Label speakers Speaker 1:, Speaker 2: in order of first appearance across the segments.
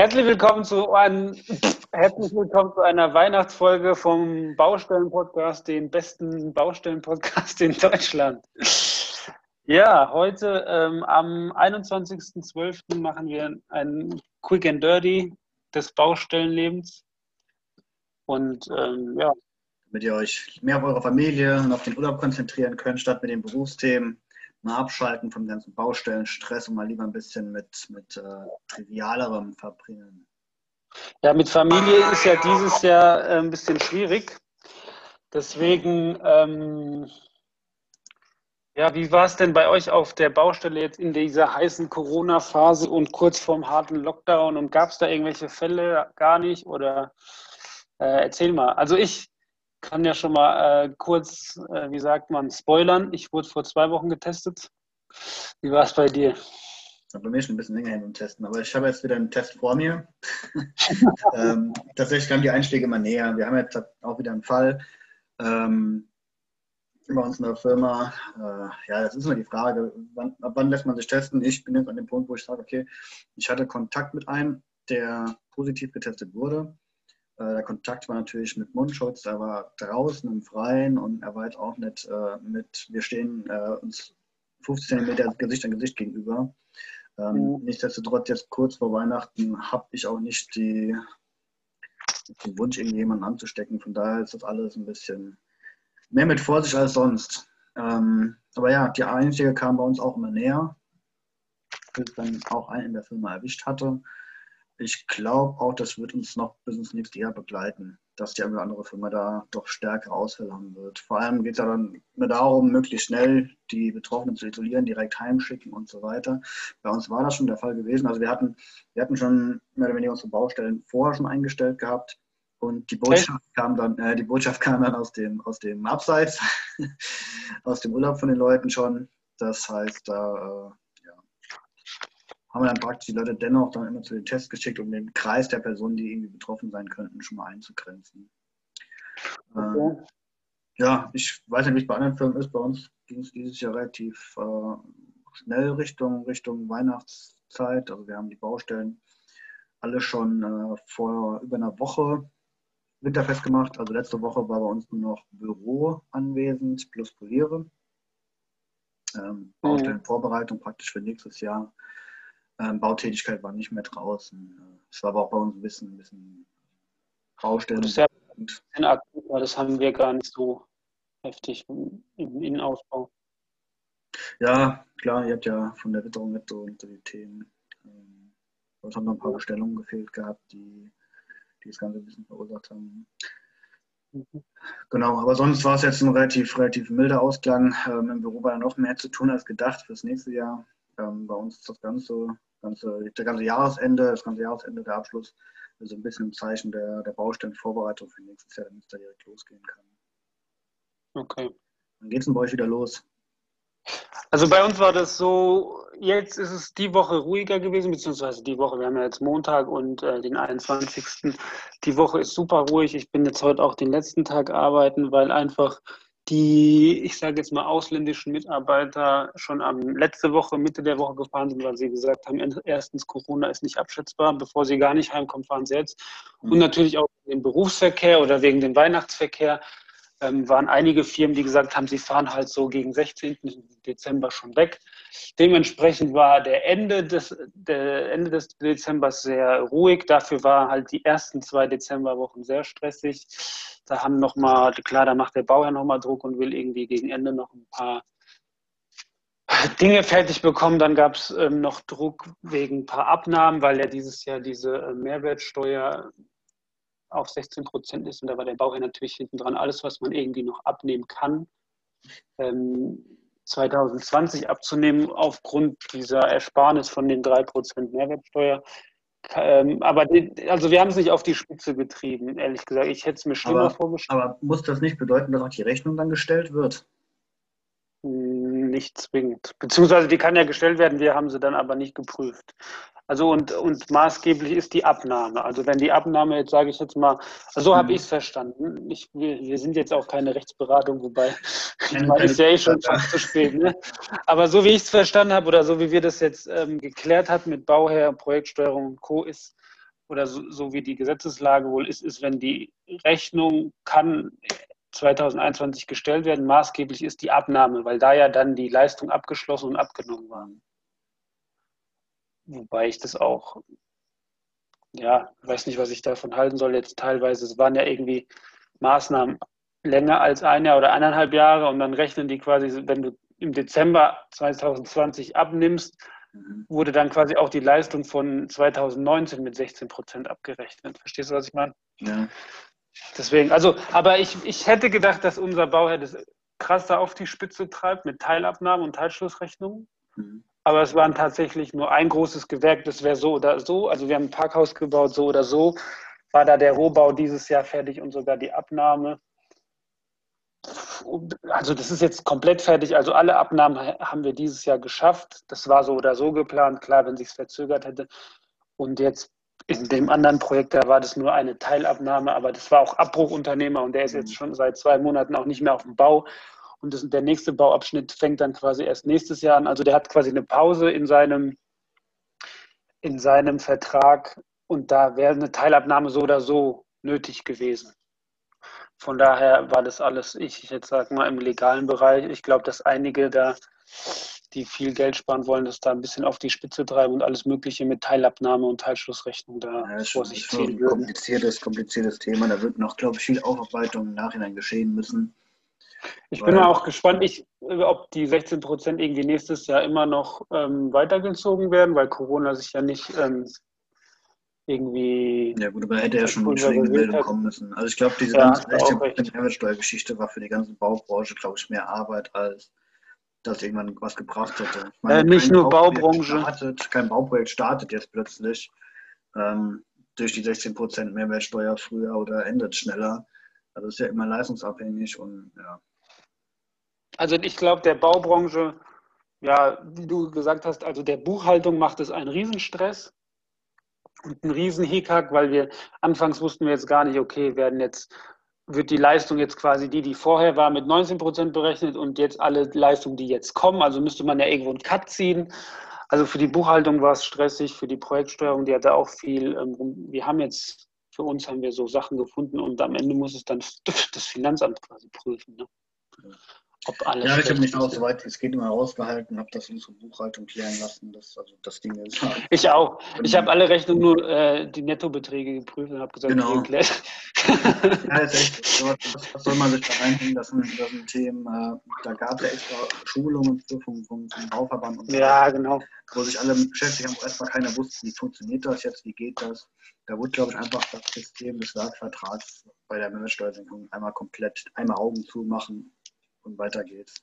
Speaker 1: Herzlich willkommen zu, ein, herzlich willkommen zu einer Weihnachtsfolge vom Baustellen-Podcast, den besten Baustellen-Podcast in Deutschland. Ja, heute ähm, am 21.12. machen wir ein Quick and Dirty des Baustellenlebens. Und ähm, ja.
Speaker 2: Damit ihr euch mehr auf eure Familie und auf den Urlaub konzentrieren könnt, statt mit den Berufsthemen mal abschalten vom ganzen Baustellenstress und mal lieber ein bisschen mit, mit äh, trivialerem verbringen.
Speaker 1: Ja, mit Familie ist ja dieses Jahr äh, ein bisschen schwierig. Deswegen, ähm, ja, wie war es denn bei euch auf der Baustelle jetzt in dieser heißen Corona-Phase und kurz vorm harten Lockdown? Und gab es da irgendwelche Fälle gar nicht? Oder äh, erzähl mal. Also ich kann ja schon mal äh, kurz, äh, wie sagt man, spoilern. Ich wurde vor zwei Wochen getestet. Wie war es bei dir?
Speaker 2: bei mir schon ein bisschen länger hin und testen, aber ich habe jetzt wieder einen Test vor mir. ähm, tatsächlich kamen die Einschläge immer näher. Wir haben jetzt auch wieder einen Fall ähm, bei uns in der Firma. Äh, ja, das ist immer die Frage, wann, ab wann lässt man sich testen? Ich bin jetzt an dem Punkt, wo ich sage, okay, ich hatte Kontakt mit einem, der positiv getestet wurde. Äh, der Kontakt war natürlich mit Mundschutz, er war draußen im Freien und er war jetzt auch nicht äh, mit, wir stehen äh, uns 15 Meter Gesicht an Gesicht gegenüber. Ähm, mhm. Nichtsdestotrotz, jetzt kurz vor Weihnachten habe ich auch nicht die, den Wunsch, irgendjemanden anzustecken. Von daher ist das alles ein bisschen mehr mit Vorsicht als sonst. Ähm, aber ja, die Einschläge kamen bei uns auch immer näher, bis dann auch einen in der Firma erwischt hatte ich glaube auch, das wird uns noch bis ins nächste Jahr begleiten, dass die eine oder andere Firma da doch stärkere Ausfälle haben wird. Vor allem geht es ja dann mehr darum, möglichst schnell die Betroffenen zu isolieren, direkt heimschicken und so weiter. Bei uns war das schon der Fall gewesen. Also wir hatten, wir hatten schon mehr oder weniger unsere Baustellen vorher schon eingestellt gehabt. Und die Botschaft kam dann, äh, die Botschaft kam dann aus dem, aus dem Abseits, aus dem Urlaub von den Leuten schon. Das heißt, da äh, haben wir dann praktisch die Leute dennoch dann immer zu den Tests geschickt, um den Kreis der Personen, die irgendwie betroffen sein könnten, schon mal einzugrenzen. Okay. Äh, ja, ich weiß nicht, wie es bei anderen Firmen ist. Bei uns ging es dieses Jahr relativ äh, schnell Richtung, Richtung Weihnachtszeit. Also wir haben die Baustellen alle schon äh, vor über einer Woche winterfest gemacht. Also letzte Woche war bei uns nur noch Büro anwesend plus Poliere. Ähm, mhm. Baustellenvorbereitung praktisch für nächstes Jahr ähm, Bautätigkeit war nicht mehr draußen. Es war aber auch bei uns ein bisschen, ein bisschen Baustellen. Das
Speaker 1: das haben wir gar nicht so heftig im Innenausbau.
Speaker 2: Ja, klar, ihr habt ja von der Witterung mit so unter die Themen. Ähm, es haben noch ein paar Bestellungen gefehlt gehabt, die, die das Ganze ein bisschen verursacht haben. Mhm. Genau, aber sonst war es jetzt ein relativ, relativ milder Ausgang. Ähm, Im Büro war ja noch mehr zu tun als gedacht fürs nächste Jahr. Ähm, bei uns ist das Ganze ganze, der ganze Jahresende, das ganze Jahresende, der Abschluss, also ein bisschen im Zeichen der, der Baustellenvorbereitung für nächstes Jahr, damit es da direkt losgehen kann.
Speaker 1: Okay.
Speaker 2: Wann geht es denn bei euch wieder los?
Speaker 1: Also bei uns war das so, jetzt ist es die Woche ruhiger gewesen, beziehungsweise die Woche, wir haben ja jetzt Montag und äh, den 21. Die Woche ist super ruhig. Ich bin jetzt heute auch den letzten Tag arbeiten, weil einfach die, ich sage jetzt mal, ausländischen Mitarbeiter schon am letzte Woche, Mitte der Woche gefahren sind, weil sie gesagt haben, erstens, Corona ist nicht abschätzbar, bevor sie gar nicht heimkommen, fahren sie jetzt. Und mhm. natürlich auch wegen dem Berufsverkehr oder wegen dem Weihnachtsverkehr ähm, waren einige Firmen, die gesagt haben, sie fahren halt so gegen 16. Dezember schon weg. Dementsprechend war der Ende des, der Ende des Dezembers sehr ruhig. Dafür waren halt die ersten zwei Dezemberwochen sehr stressig. Da haben nochmal, klar, da macht der Bauherr nochmal Druck und will irgendwie gegen Ende noch ein paar Dinge fertig bekommen. Dann gab es ähm, noch Druck wegen ein paar Abnahmen, weil ja dieses Jahr diese äh, Mehrwertsteuer auf 16 Prozent ist. Und da war der Bauherr natürlich hinten dran. Alles, was man irgendwie noch abnehmen kann, ähm, 2020 abzunehmen aufgrund dieser Ersparnis von den 3 Prozent Mehrwertsteuer. Ähm, aber also wir haben es nicht auf die Spitze getrieben, ehrlich gesagt. Ich hätte es mir schlimmer
Speaker 2: aber,
Speaker 1: vorgestellt.
Speaker 2: Aber muss das nicht bedeuten, dass auch die Rechnung dann gestellt wird?
Speaker 1: Hm, nicht zwingend. Beziehungsweise die kann ja gestellt werden, wir haben sie dann aber nicht geprüft. Also und, und maßgeblich ist die Abnahme. Also wenn die Abnahme jetzt, sage ich jetzt mal, so habe mhm. ich es verstanden. Ich, wir, wir, sind jetzt auch keine Rechtsberatung, wobei meine, ist ja eh schon fast zu spät. Ne? Aber so wie ich es verstanden habe oder so wie wir das jetzt ähm, geklärt haben mit Bauherr, Projektsteuerung und Co. ist, oder so, so, wie die Gesetzeslage wohl ist, ist, wenn die Rechnung kann 2021 gestellt werden, maßgeblich ist die Abnahme, weil da ja dann die Leistung abgeschlossen und abgenommen war. Wobei ich das auch, ja, weiß nicht, was ich davon halten soll jetzt teilweise. Es waren ja irgendwie Maßnahmen länger als ein Jahr oder eineinhalb Jahre und dann rechnen die quasi, wenn du im Dezember 2020 abnimmst, mhm. wurde dann quasi auch die Leistung von 2019 mit 16 Prozent abgerechnet. Verstehst du, was ich meine? Ja. Deswegen, also, aber ich, ich hätte gedacht, dass unser Bauherr das krasser auf die Spitze treibt mit Teilabnahmen und Teilschlussrechnungen. Mhm. Aber es waren tatsächlich nur ein großes Gewerk, das wäre so oder so. Also wir haben ein Parkhaus gebaut, so oder so. War da der Rohbau dieses Jahr fertig und sogar die Abnahme also das ist jetzt komplett fertig. Also alle Abnahmen haben wir dieses Jahr geschafft. Das war so oder so geplant, klar, wenn sich es verzögert hätte. Und jetzt in dem anderen Projekt, da war das nur eine Teilabnahme, aber das war auch Abbruchunternehmer und der ist jetzt schon seit zwei Monaten auch nicht mehr auf dem Bau. Und das, der nächste Bauabschnitt fängt dann quasi erst nächstes Jahr an. Also der hat quasi eine Pause in seinem, in seinem Vertrag und da wäre eine Teilabnahme so oder so nötig gewesen. Von daher war das alles, ich jetzt sage mal, im legalen Bereich. Ich glaube, dass einige da, die viel Geld sparen wollen, das da ein bisschen auf die Spitze treiben und alles Mögliche mit Teilabnahme und Teilschlussrechnung da
Speaker 2: ja, vor sich ziehen würden. Kompliziertes, kompliziertes Thema. Da wird noch, glaube ich, viel Aufarbeitung im Nachhinein geschehen müssen.
Speaker 1: Ich bin auch gespannt, ich, ob die 16 Prozent irgendwie nächstes Jahr immer noch ähm, weitergezogen werden, weil Corona sich ja nicht ähm, irgendwie.
Speaker 2: Ja, gut, aber hätte ja schon eine Meldung kommen müssen. Also, ich glaube, diese ja, ganze Mehrwertsteuergeschichte war für die ganze Baubranche, glaube ich, mehr Arbeit, als dass irgendwann was gebracht hätte.
Speaker 1: Meine, äh, nicht nur Baubranche.
Speaker 2: Startet, kein Bauprojekt startet jetzt plötzlich ähm, durch die 16% Mehrwertsteuer früher oder endet schneller. Also, es ist ja immer leistungsabhängig und ja.
Speaker 1: Also, ich glaube, der Baubranche, ja, wie du gesagt hast, also der Buchhaltung macht es einen Riesenstress und ein riesen Hickhack, weil wir anfangs wussten wir jetzt gar nicht, okay, werden jetzt wird die Leistung jetzt quasi die, die vorher war, mit 19 Prozent berechnet und jetzt alle Leistungen, die jetzt kommen. Also müsste man ja irgendwo einen Cut ziehen. Also für die Buchhaltung war es stressig, für die Projektsteuerung, die hatte auch viel. Ähm, wir haben jetzt, für uns haben wir so Sachen gefunden und am Ende muss es dann das Finanzamt quasi prüfen. Ne?
Speaker 2: Ob alles. Ja, ich habe mich auch soweit es geht immer rausgehalten, habe das unsere Buchhaltung klären lassen. Das, also das Ding ist.
Speaker 1: Halt ich auch. Ich habe alle Rechnungen nur äh, die Nettobeträge geprüft und habe gesagt,
Speaker 2: genau. ja, ist echt. Was, soll man sich da reinhängen? Das sind, das sind Themen, äh, da gab es ja extra Schulungen vom, vom, vom Bauverband und
Speaker 1: so. Ja, genau.
Speaker 2: Wo sich alle beschäftigt haben, wo erstmal keiner wusste, wie funktioniert das jetzt, wie geht das. Da wurde, glaube ich, einfach das System des Werkvertrags bei der Mehrwertsteuersenkung einmal komplett, einmal Augen zumachen und weiter geht's.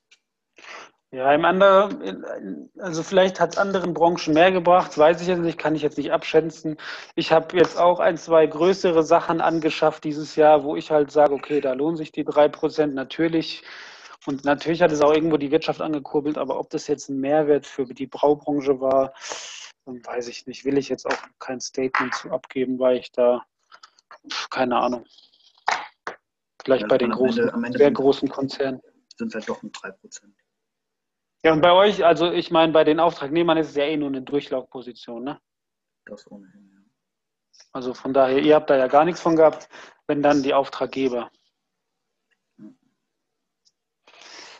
Speaker 1: Ja, im anderen, also vielleicht hat es anderen Branchen mehr gebracht, weiß ich jetzt nicht, kann ich jetzt nicht abschätzen. Ich habe jetzt auch ein, zwei größere Sachen angeschafft dieses Jahr, wo ich halt sage, okay, da lohnen sich die drei Prozent natürlich. Und natürlich hat es auch irgendwo die Wirtschaft angekurbelt, aber ob das jetzt ein Mehrwert für die Braubranche war, weiß ich nicht. Will ich jetzt auch kein Statement zu abgeben, weil ich da, keine Ahnung. Vielleicht ja, bei den großen, Ende, Ende sehr großen Konzernen
Speaker 2: sind es halt doch nur 3%.
Speaker 1: Ja, und bei euch, also ich meine, bei den Auftragnehmern ist es ja eh nur eine Durchlaufposition, ne?
Speaker 2: Das ohnehin, ja.
Speaker 1: Also von daher, ihr habt da ja gar nichts von gehabt, wenn dann die Auftraggeber.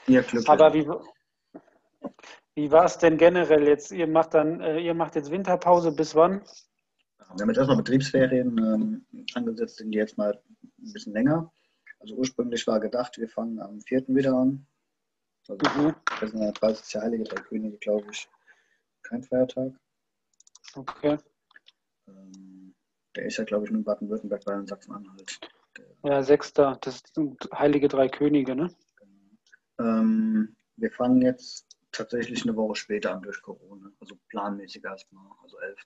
Speaker 2: Ja, Glück.
Speaker 1: Aber wie, wie war es denn generell jetzt? Ihr macht dann, äh, ihr macht jetzt Winterpause bis wann?
Speaker 2: Wir haben jetzt erstmal Betriebsferien ähm, angesetzt, sind die jetzt mal ein bisschen länger. Also ursprünglich war gedacht, wir fangen am 4. wieder an. Also mhm. das sind ja 30. Heilige Drei Könige, glaube ich. Kein Feiertag.
Speaker 1: Okay.
Speaker 2: Ähm, der ist ja, glaube ich, nur in Baden-Württemberg, bei Sachsen-Anhalt.
Speaker 1: Ja, 6. Das sind Heilige Drei Könige, ne?
Speaker 2: Genau. Ähm, wir fangen jetzt tatsächlich eine Woche später an durch Corona. Also planmäßig erstmal, also 11.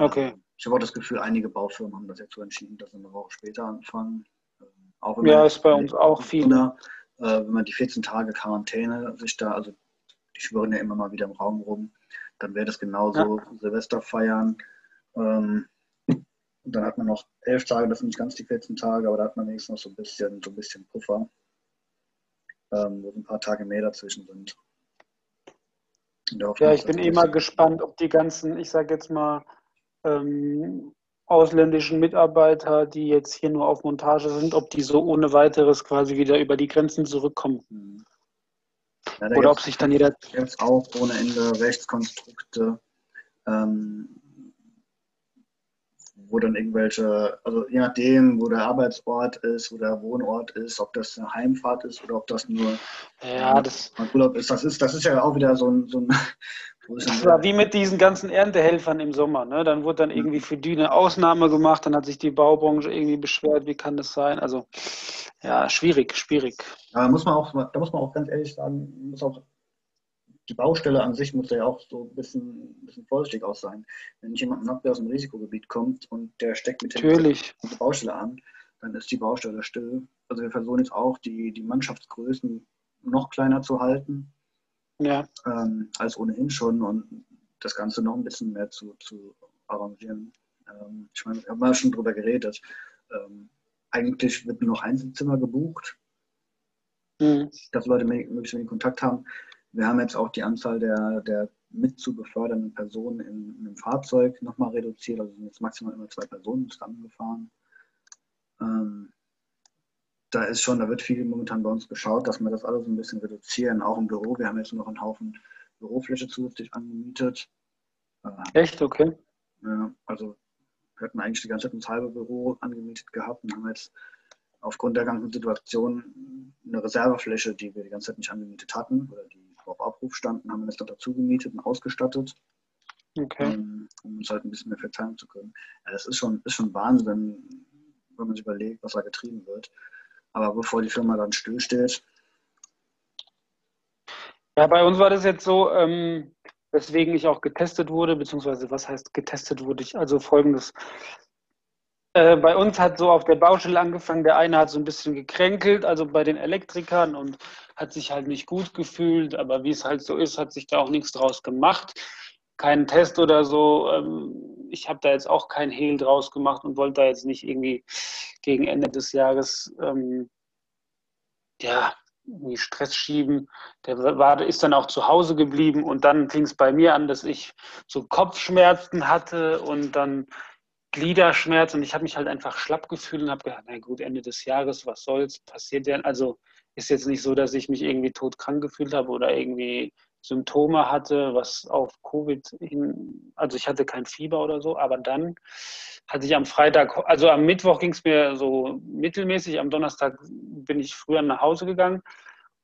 Speaker 1: Okay. Ähm,
Speaker 2: ich habe auch das Gefühl, einige Baufirmen haben das jetzt so entschieden, dass sie eine Woche später anfangen.
Speaker 1: Auch ja, ist bei uns auch viel.
Speaker 2: Oder, äh, wenn man die 14 Tage Quarantäne sich da, also die schwören ja immer mal wieder im Raum rum, dann wäre das genauso ja. Silvester feiern. Ähm, und dann hat man noch elf Tage, das sind nicht ganz die 14 Tage, aber da hat man wenigstens noch so ein bisschen, so ein bisschen Puffer, ähm, wo ein paar Tage mehr dazwischen sind.
Speaker 1: Ja, ich bin eh mal gespannt, ob die ganzen, ich sage jetzt mal, ähm, ausländischen Mitarbeiter, die jetzt hier nur auf Montage sind, ob die so ohne weiteres quasi wieder über die Grenzen zurückkommen. Ja, Oder ob sich dann jeder.
Speaker 2: Jetzt auch ohne Ende Rechtskonstrukte, ähm, wo dann irgendwelche, also je nachdem, wo der Arbeitsort ist, wo der Wohnort ist, ob das eine Heimfahrt ist oder ob das nur
Speaker 1: ja, das,
Speaker 2: Urlaub ist. Das ist, das ist ja auch wieder so ein, so ein
Speaker 1: das war wie mit diesen ganzen Erntehelfern im Sommer. Ne? Dann wurde dann irgendwie für die eine Ausnahme gemacht, dann hat sich die Baubranche irgendwie beschwert, wie kann das sein? Also ja, schwierig, schwierig.
Speaker 2: Da muss man auch, da muss man auch ganz ehrlich sagen, muss auch die Baustelle an sich muss ja auch so ein bisschen, ein bisschen vorsichtig auch sein. Wenn jemand noch aus dem Risikogebiet kommt und der steckt mit
Speaker 1: der
Speaker 2: Baustelle an, dann ist die Baustelle still. Also wir versuchen jetzt auch, die, die Mannschaftsgrößen noch kleiner zu halten
Speaker 1: ja.
Speaker 2: ähm, als ohnehin schon und das Ganze noch ein bisschen mehr zu, zu arrangieren. Ähm, ich meine, wir haben ja schon drüber geredet. Ähm, eigentlich wird nur noch Einzelzimmer gebucht, mhm. dass Leute möglichst wenig Kontakt haben. Wir haben jetzt auch die Anzahl der, der mit zu befördernden Personen in, in einem Fahrzeug nochmal reduziert. Also sind jetzt maximal immer zwei Personen zusammengefahren. Ähm, da ist schon, da wird viel momentan bei uns geschaut, dass wir das alles ein bisschen reduzieren, auch im Büro. Wir haben jetzt noch einen Haufen Bürofläche zusätzlich angemietet.
Speaker 1: Äh, Echt? Okay.
Speaker 2: Ja, also wir hatten eigentlich die ganze Zeit ein halbe Büro angemietet gehabt und haben jetzt aufgrund der ganzen Situation eine Reservefläche, die wir die ganze Zeit nicht angemietet hatten oder die auf Abruf standen, haben wir das dann dazu gemietet und ausgestattet.
Speaker 1: Okay.
Speaker 2: Um, um uns halt ein bisschen mehr verteilen zu können. Ja, das ist schon, ist schon Wahnsinn, wenn man sich überlegt, was da getrieben wird. Aber bevor die Firma dann stillsteht.
Speaker 1: Ja, bei uns war das jetzt so, ähm, weswegen ich auch getestet wurde, beziehungsweise was heißt getestet wurde ich? Also folgendes. Äh, bei uns hat so auf der Baustelle angefangen, der eine hat so ein bisschen gekränkelt, also bei den Elektrikern und hat sich halt nicht gut gefühlt, aber wie es halt so ist, hat sich da auch nichts draus gemacht. Keinen Test oder so. Ähm, ich habe da jetzt auch kein Hehl draus gemacht und wollte da jetzt nicht irgendwie gegen Ende des Jahres ähm, ja, irgendwie Stress schieben. Der war, ist dann auch zu Hause geblieben und dann fing es bei mir an, dass ich so Kopfschmerzen hatte und dann Gliederschmerzen und ich habe mich halt einfach schlapp gefühlt und habe gedacht, na gut, Ende des Jahres, was soll's, passiert denn? Also ist jetzt nicht so, dass ich mich irgendwie todkrank gefühlt habe oder irgendwie Symptome hatte, was auf Covid hin, also ich hatte kein Fieber oder so, aber dann hatte ich am Freitag, also am Mittwoch ging es mir so mittelmäßig, am Donnerstag bin ich früher nach Hause gegangen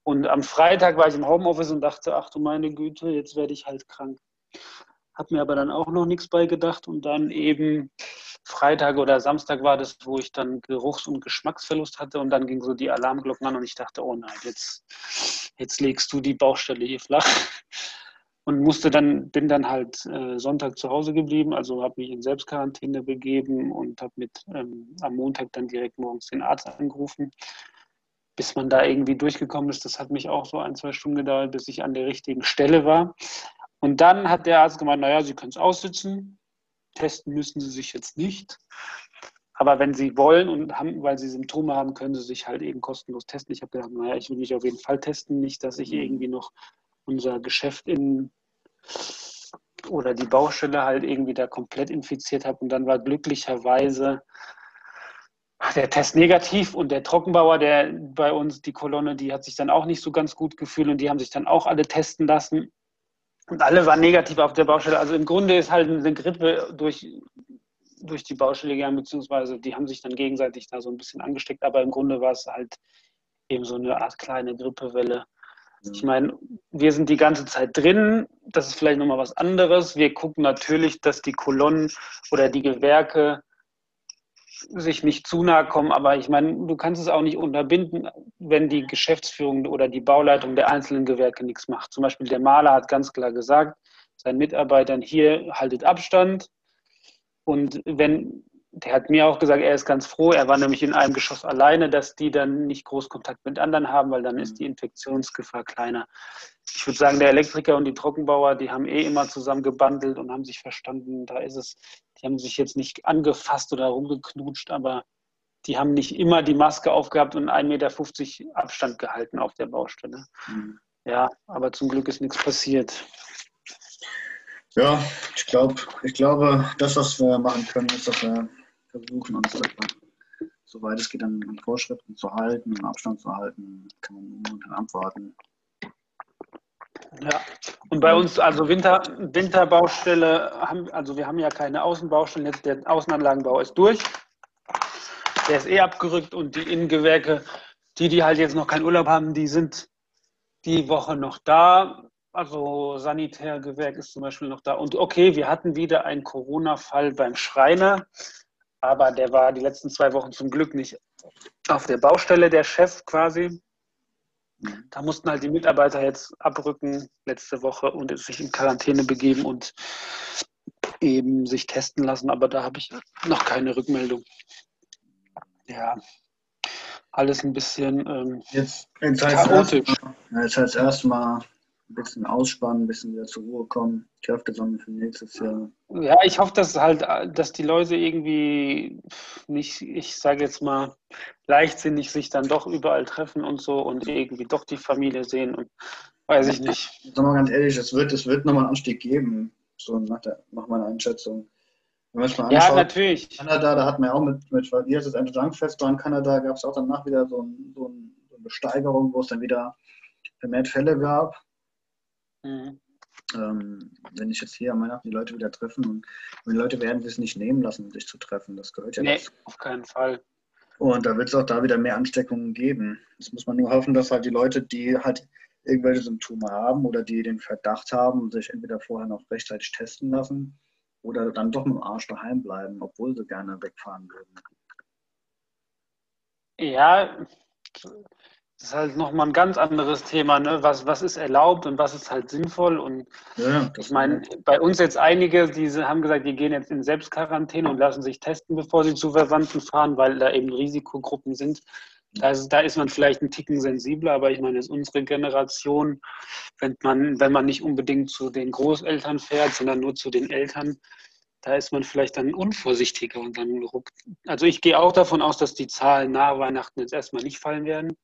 Speaker 1: und am Freitag war ich im Homeoffice und dachte, ach du meine Güte, jetzt werde ich halt krank. Hab mir aber dann auch noch nichts beigedacht und dann eben Freitag oder Samstag war das, wo ich dann Geruchs- und Geschmacksverlust hatte und dann ging so die Alarmglocken an und ich dachte, oh nein, jetzt, jetzt legst du die Baustelle hier flach und musste dann, bin dann halt äh, Sonntag zu Hause geblieben, also habe mich in Selbstquarantäne begeben und habe mit ähm, am Montag dann direkt morgens den Arzt angerufen. Bis man da irgendwie durchgekommen ist, das hat mich auch so ein, zwei Stunden gedauert, bis ich an der richtigen Stelle war. Und dann hat der Arzt gemeint, naja, Sie können es aussitzen, testen müssen Sie sich jetzt nicht. Aber wenn Sie wollen und haben, weil Sie Symptome haben, können Sie sich halt eben kostenlos testen. Ich habe gedacht, naja, ich will mich auf jeden Fall testen, nicht, dass ich irgendwie noch unser Geschäft in oder die Baustelle halt irgendwie da komplett infiziert habe. Und dann war glücklicherweise der Test negativ und der Trockenbauer, der bei uns die Kolonne, die hat sich dann auch nicht so ganz gut gefühlt und die haben sich dann auch alle testen lassen. Und alle waren negativ auf der Baustelle. Also im Grunde ist halt eine Grippe durch, durch die Baustelle gegangen, beziehungsweise die haben sich dann gegenseitig da so ein bisschen angesteckt, aber im Grunde war es halt eben so eine Art kleine Grippewelle. Ich meine, wir sind die ganze Zeit drin, das ist vielleicht nochmal was anderes. Wir gucken natürlich, dass die Kolonnen oder die Gewerke sich nicht zu nahe kommen, aber ich meine, du kannst es auch nicht unterbinden, wenn die Geschäftsführung oder die Bauleitung der einzelnen Gewerke nichts macht. Zum Beispiel der Maler hat ganz klar gesagt, seinen Mitarbeitern hier haltet Abstand. Und wenn, der hat mir auch gesagt, er ist ganz froh, er war nämlich in einem Geschoss alleine, dass die dann nicht groß Kontakt mit anderen haben, weil dann ist die Infektionsgefahr kleiner. Ich würde sagen, der Elektriker und die Trockenbauer, die haben eh immer zusammen gebandelt und haben sich verstanden. Da ist es die haben sich jetzt nicht angefasst oder rumgeknutscht, aber die haben nicht immer die Maske aufgehabt und 1,50 Meter Abstand gehalten auf der Baustelle. Mhm. Ja, aber zum Glück ist nichts passiert.
Speaker 2: Ja, ich glaube, ich glaube, das, was wir machen können, ist, dass wir versuchen, uns soweit es geht, an Vorschriften zu halten, einen Abstand zu halten, kann man momentan abwarten.
Speaker 1: Ja, und bei uns, also Winter, Winterbaustelle, haben, also wir haben ja keine Außenbaustellen, jetzt der Außenanlagenbau ist durch. Der ist eh abgerückt und die Innengewerke, die, die halt jetzt noch keinen Urlaub haben, die sind die Woche noch da. Also Sanitärgewerk ist zum Beispiel noch da. Und okay, wir hatten wieder einen Corona-Fall beim Schreiner, aber der war die letzten zwei Wochen zum Glück nicht auf der Baustelle, der Chef quasi. Da mussten halt die Mitarbeiter jetzt abrücken letzte Woche und sich in Quarantäne begeben und eben sich testen lassen. Aber da habe ich noch keine Rückmeldung. Ja, alles ein bisschen ähm,
Speaker 2: jetzt, jetzt chaotisch. Jetzt heißt erstmal ein bisschen ausspannen, ein bisschen wieder zur Ruhe kommen, Kräfte sammeln für nächstes Jahr.
Speaker 1: Ja, ich hoffe, dass halt, dass die Leute irgendwie nicht, ich sage jetzt mal, leichtsinnig sich dann doch überall treffen und so und irgendwie doch die Familie sehen und weiß ich nicht.
Speaker 2: Sag mal ganz ehrlich, es wird, es wird nochmal einen Anstieg geben, so nach, der, nach meiner Einschätzung.
Speaker 1: Wenn man es mal anschaut, ja, natürlich.
Speaker 2: Kanada, da hatten wir auch mit, mit wie heißt das, Anti-Junk-Fest in Kanada, gab es auch danach wieder so, ein, so, eine Besteigerung, wo es dann wieder vermehrt Fälle gab. Mhm. Ähm, wenn ich jetzt hier am Weihnachten die Leute wieder treffen und, die Leute werden es nicht nehmen lassen, sich zu treffen. Das gehört ja
Speaker 1: nee, dazu. auf keinen Fall.
Speaker 2: Und da wird es auch da wieder mehr Ansteckungen geben. Das muss man nur hoffen, dass halt die Leute, die halt irgendwelche Symptome haben oder die den Verdacht haben, sich entweder vorher noch rechtzeitig testen lassen oder dann doch mit dem Arsch daheim bleiben, obwohl sie gerne wegfahren würden.
Speaker 1: Ja, das ist halt nochmal ein ganz anderes Thema, ne? Was, was ist erlaubt und was ist halt sinnvoll? Und ja, ich meine, bei uns jetzt einige, die haben gesagt, die gehen jetzt in Selbstquarantäne und lassen sich testen, bevor sie zu Verwandten fahren, weil da eben Risikogruppen sind. Da ist, da ist man vielleicht ein Ticken sensibler, aber ich meine, es ist unsere Generation, wenn man, wenn man nicht unbedingt zu den Großeltern fährt, sondern nur zu den Eltern, da ist man vielleicht dann unvorsichtiger und dann ruckt. Also ich gehe auch davon aus, dass die Zahlen nach Weihnachten jetzt erstmal nicht fallen werden.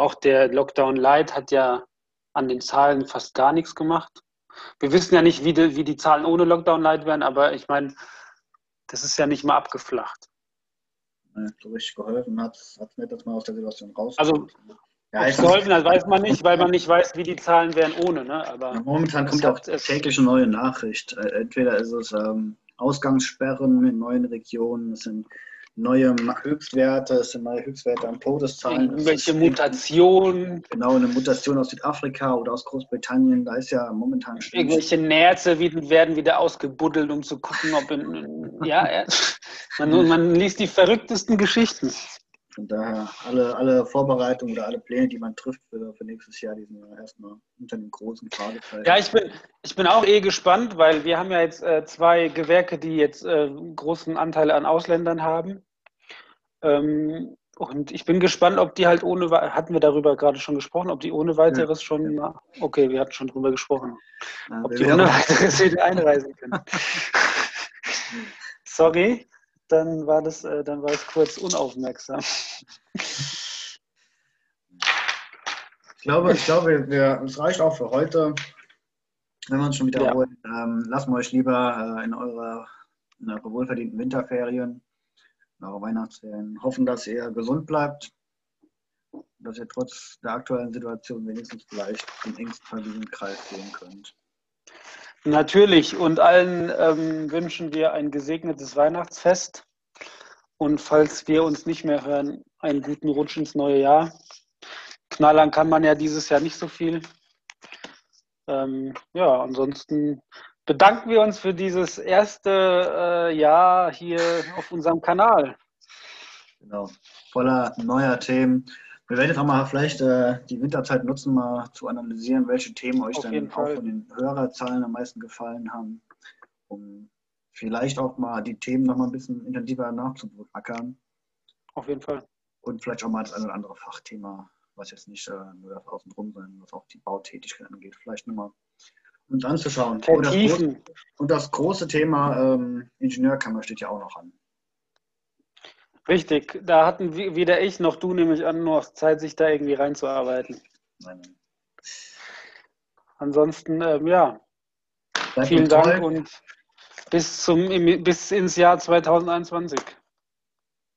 Speaker 1: Auch der Lockdown Light hat ja an den Zahlen fast gar nichts gemacht. Wir wissen ja nicht, wie die, wie die Zahlen ohne Lockdown Light werden, aber ich meine, das ist ja nicht mal abgeflacht.
Speaker 2: so richtig geholfen hat es nicht, dass man aus der Situation rauskommt.
Speaker 1: Also, ja, es geholfen hat, weiß man nicht, weil man nicht weiß, wie die Zahlen wären ohne. Ne? Aber
Speaker 2: ja, momentan kommt auch täglich eine neue Nachricht. Äh, entweder ist es ähm, Ausgangssperren in neuen Regionen, es sind neue Höchstwerte, es sind neue Höchstwerte an Todeszahlen.
Speaker 1: Irgendwelche Mutationen.
Speaker 2: Genau, eine Mutation aus Südafrika oder aus Großbritannien, da ist ja momentan.
Speaker 1: Irgendwelche Nerze werden wieder ausgebuddelt, um zu gucken, ob in, ja, man, man liest die verrücktesten Geschichten.
Speaker 2: Von daher, alle, alle Vorbereitungen oder alle Pläne, die man trifft für, für nächstes Jahr, die sind erstmal unter den großen Fragezeichen.
Speaker 1: Ja, ich bin, ich bin auch eh gespannt, weil wir haben ja jetzt äh, zwei Gewerke, die jetzt äh, großen Anteil an Ausländern haben. Ähm, und ich bin gespannt, ob die halt ohne, hatten wir darüber gerade schon gesprochen, ob die ohne weiteres ja. schon, okay, wir hatten schon darüber gesprochen, ja, ob die ohne weiteres wieder einreisen können. Sorry dann war das, äh, dann war es kurz unaufmerksam.
Speaker 2: Ich glaube, ich glaube, wir, es reicht auch für heute. Wenn wir uns schon wiederholen, ja. ähm, lassen wir euch lieber äh, in, eure, in eure wohlverdienten Winterferien, in eure Weihnachtsferien, hoffen, dass ihr gesund bleibt, dass ihr trotz der aktuellen Situation wenigstens vielleicht den engsten Familienkreis sehen könnt.
Speaker 1: Natürlich und allen ähm, wünschen wir ein gesegnetes Weihnachtsfest und falls wir uns nicht mehr hören, einen guten Rutsch ins neue Jahr. Knallern kann man ja dieses Jahr nicht so viel. Ähm, ja, ansonsten bedanken wir uns für dieses erste äh, Jahr hier auf unserem Kanal.
Speaker 2: Genau, voller neuer Themen. Wir werden jetzt auch mal vielleicht äh, die Winterzeit nutzen, mal zu analysieren, welche Themen euch Auf dann auch von den Hörerzahlen am meisten gefallen haben, um vielleicht auch mal die Themen noch mal ein bisschen intensiver nachzuackern.
Speaker 1: Auf jeden Fall.
Speaker 2: Und vielleicht auch mal das eine oder andere Fachthema, was jetzt nicht äh, nur das Außenrum, sondern was auch die Bautätigkeit angeht, vielleicht nochmal uns anzuschauen. Und das, große, und das, große, Thema ähm, Ingenieurkammer steht ja auch noch an.
Speaker 1: Richtig, da hatten weder ich noch du nämlich an noch Zeit, sich da irgendwie reinzuarbeiten. Nein. Ansonsten, ähm, ja, Bleibt Vielen Dank und bis, zum, bis ins Jahr 2021.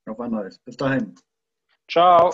Speaker 2: Auf ein neues. Bis dahin.
Speaker 1: Ciao.